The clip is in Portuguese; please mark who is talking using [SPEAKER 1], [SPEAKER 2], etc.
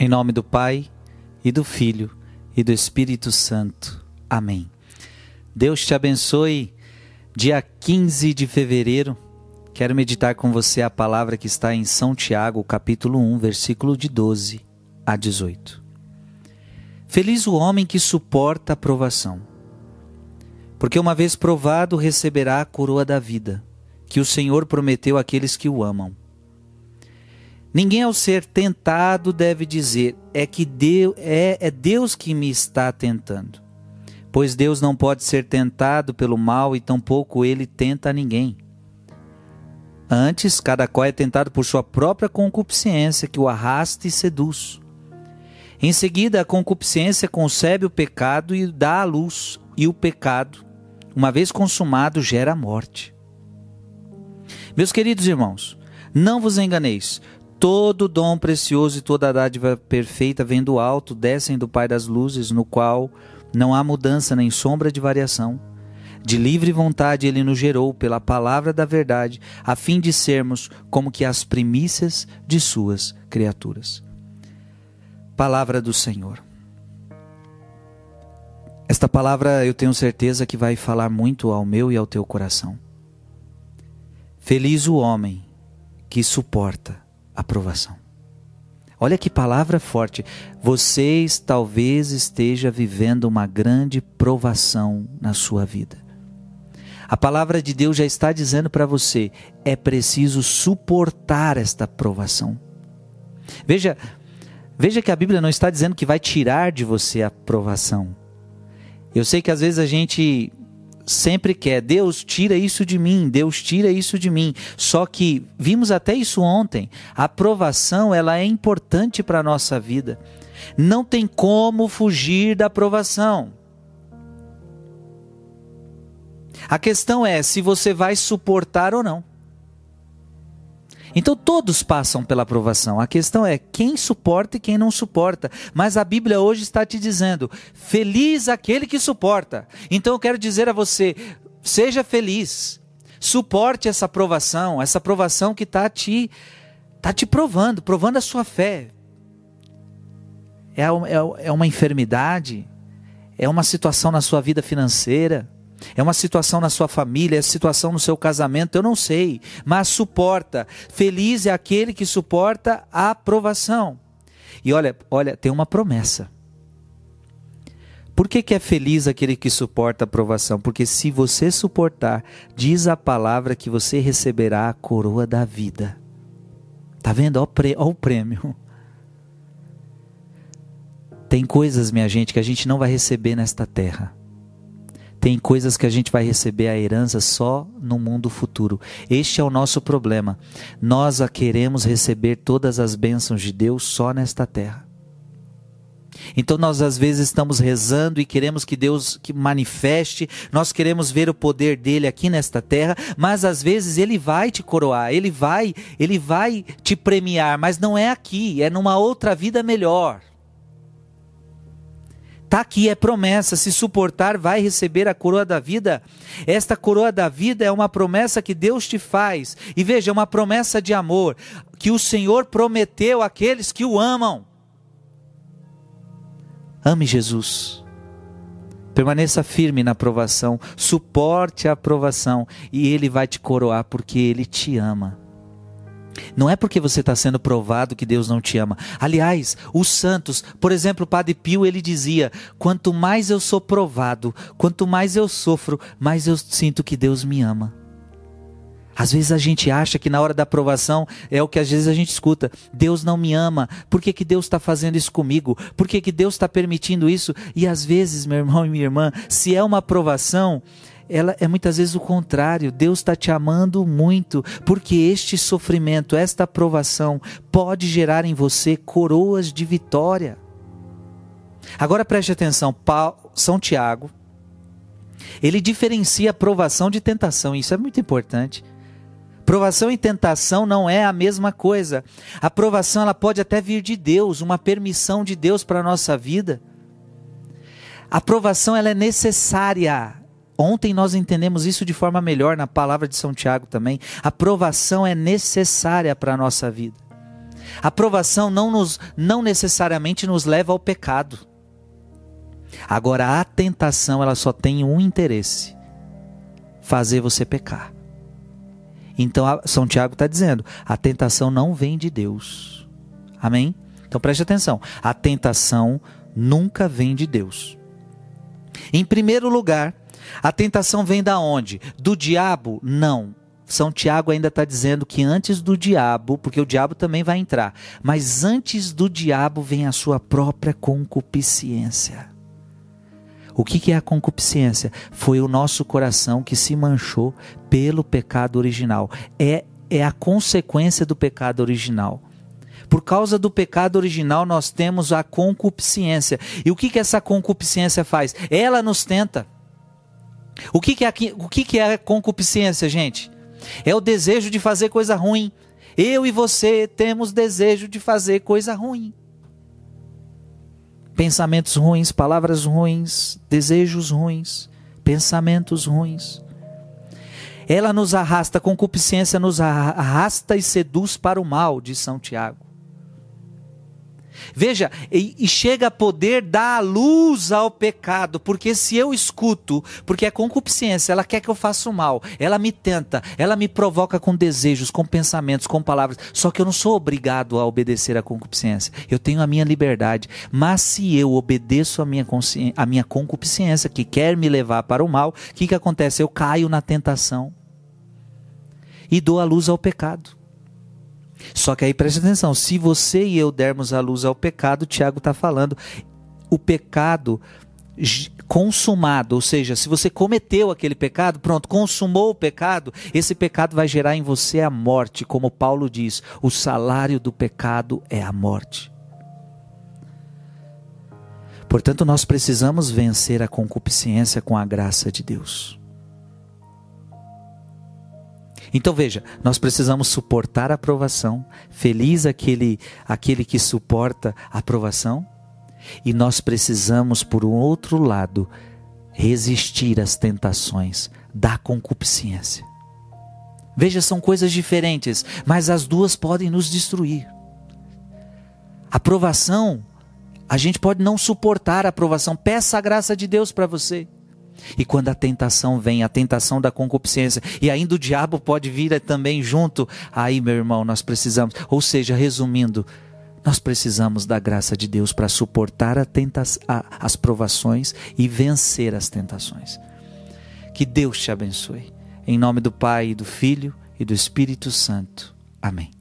[SPEAKER 1] Em nome do Pai, e do Filho, e do Espírito Santo. Amém. Deus te abençoe. Dia 15 de fevereiro, quero meditar com você a palavra que está em São Tiago, capítulo 1, versículo de 12 a 18. Feliz o homem que suporta a provação, porque uma vez provado receberá a coroa da vida, que o Senhor prometeu àqueles que o amam. Ninguém ao ser tentado deve dizer é que Deus, é, é Deus que me está tentando. Pois Deus não pode ser tentado pelo mal e tampouco ele tenta a ninguém. Antes, cada qual é tentado por sua própria concupiscência, que o arrasta e seduz. Em seguida, a concupiscência concebe o pecado e dá à luz, e o pecado, uma vez consumado, gera a morte. Meus queridos irmãos, não vos enganeis, Todo dom precioso e toda dádiva perfeita vem do alto, descem do Pai das luzes, no qual não há mudança nem sombra de variação. De livre vontade ele nos gerou pela palavra da verdade, a fim de sermos como que as primícias de suas criaturas. Palavra do Senhor. Esta palavra eu tenho certeza que vai falar muito ao meu e ao teu coração. Feliz o homem que suporta aprovação. Olha que palavra forte. Vocês talvez esteja vivendo uma grande provação na sua vida. A palavra de Deus já está dizendo para você: é preciso suportar esta provação. Veja, veja que a Bíblia não está dizendo que vai tirar de você a provação. Eu sei que às vezes a gente sempre quer, Deus tira isso de mim, Deus tira isso de mim. Só que vimos até isso ontem. A aprovação, ela é importante para a nossa vida. Não tem como fugir da aprovação. A questão é se você vai suportar ou não. Então todos passam pela aprovação. A questão é quem suporta e quem não suporta. Mas a Bíblia hoje está te dizendo: feliz aquele que suporta. Então eu quero dizer a você: seja feliz. Suporte essa aprovação, essa aprovação que está te, tá te provando, provando a sua fé. É, é, é uma enfermidade, é uma situação na sua vida financeira é uma situação na sua família, é situação no seu casamento, eu não sei, mas suporta. Feliz é aquele que suporta a aprovação. E olha, olha, tem uma promessa. Por que, que é feliz aquele que suporta a aprovação? Porque se você suportar, diz a palavra que você receberá a coroa da vida. Tá vendo? Olha o prêmio. Tem coisas, minha gente, que a gente não vai receber nesta terra. Tem coisas que a gente vai receber a herança só no mundo futuro. Este é o nosso problema. Nós a queremos receber todas as bênçãos de Deus só nesta terra. Então nós às vezes estamos rezando e queremos que Deus que manifeste, nós queremos ver o poder dele aqui nesta terra, mas às vezes ele vai te coroar, ele vai, ele vai te premiar, mas não é aqui, é numa outra vida melhor. Está aqui, é promessa. Se suportar, vai receber a coroa da vida. Esta coroa da vida é uma promessa que Deus te faz. E veja, é uma promessa de amor que o Senhor prometeu àqueles que o amam. Ame Jesus. Permaneça firme na aprovação, suporte a aprovação e Ele vai te coroar porque Ele te ama. Não é porque você está sendo provado que Deus não te ama. Aliás, os santos, por exemplo, o Padre Pio, ele dizia: quanto mais eu sou provado, quanto mais eu sofro, mais eu sinto que Deus me ama. Às vezes a gente acha que na hora da aprovação é o que às vezes a gente escuta: Deus não me ama, por que, que Deus está fazendo isso comigo? Por que, que Deus está permitindo isso? E às vezes, meu irmão e minha irmã, se é uma aprovação, ela é muitas vezes o contrário. Deus está te amando muito, porque este sofrimento, esta aprovação, pode gerar em você coroas de vitória. Agora preste atenção, São Tiago, ele diferencia aprovação de tentação, isso é muito importante. Provação e tentação não é a mesma coisa. A provação ela pode até vir de Deus, uma permissão de Deus para a nossa vida. A provação ela é necessária. Ontem nós entendemos isso de forma melhor na palavra de São Tiago também. A provação é necessária para a nossa vida. A provação não, nos, não necessariamente nos leva ao pecado. Agora, a tentação ela só tem um interesse: fazer você pecar. Então, São Tiago está dizendo: a tentação não vem de Deus. Amém? Então preste atenção: a tentação nunca vem de Deus. Em primeiro lugar, a tentação vem da onde? Do diabo? Não. São Tiago ainda está dizendo que antes do diabo, porque o diabo também vai entrar, mas antes do diabo vem a sua própria concupiscência. O que, é a concupiscência? Foi o nosso coração que se manchou pelo pecado original. É, é a consequência do pecado original. Por causa do pecado original, nós temos a concupiscência. E o que, que essa concupiscência faz? Ela nos tenta. O que, que, é, o que, que é a concupiscência, gente? É o desejo de fazer coisa ruim. Eu e você temos desejo de fazer coisa ruim pensamentos ruins, palavras ruins, desejos ruins, pensamentos ruins. Ela nos arrasta, concupiscência nos arrasta e seduz para o mal, diz São Tiago. Veja, e, e, chega a poder dar luz ao pecado, porque se eu escuto, porque a concupiscência, ela quer que eu faça o mal, ela me tenta, ela me provoca com desejos, com pensamentos, com palavras, só que eu não sou obrigado a obedecer à concupiscência, eu tenho a minha liberdade, mas se eu obedeço a minha, a minha concupiscência, que quer me levar para o mal, o que, que acontece? Eu caio na tentação e dou a luz ao pecado. Só que aí preste atenção: se você e eu dermos a luz ao pecado, Tiago está falando, o pecado consumado, ou seja, se você cometeu aquele pecado, pronto, consumou o pecado, esse pecado vai gerar em você a morte, como Paulo diz: o salário do pecado é a morte. Portanto, nós precisamos vencer a concupiscência com a graça de Deus. Então veja, nós precisamos suportar a provação. Feliz aquele aquele que suporta a provação. E nós precisamos, por um outro lado, resistir às tentações da concupiscência. Veja, são coisas diferentes, mas as duas podem nos destruir. A provação, a gente pode não suportar a provação. Peça a graça de Deus para você. E quando a tentação vem, a tentação da concupiscência, e ainda o diabo pode vir também junto, aí, meu irmão, nós precisamos. Ou seja, resumindo, nós precisamos da graça de Deus para suportar a tenta a, as provações e vencer as tentações. Que Deus te abençoe. Em nome do Pai, do Filho e do Espírito Santo. Amém.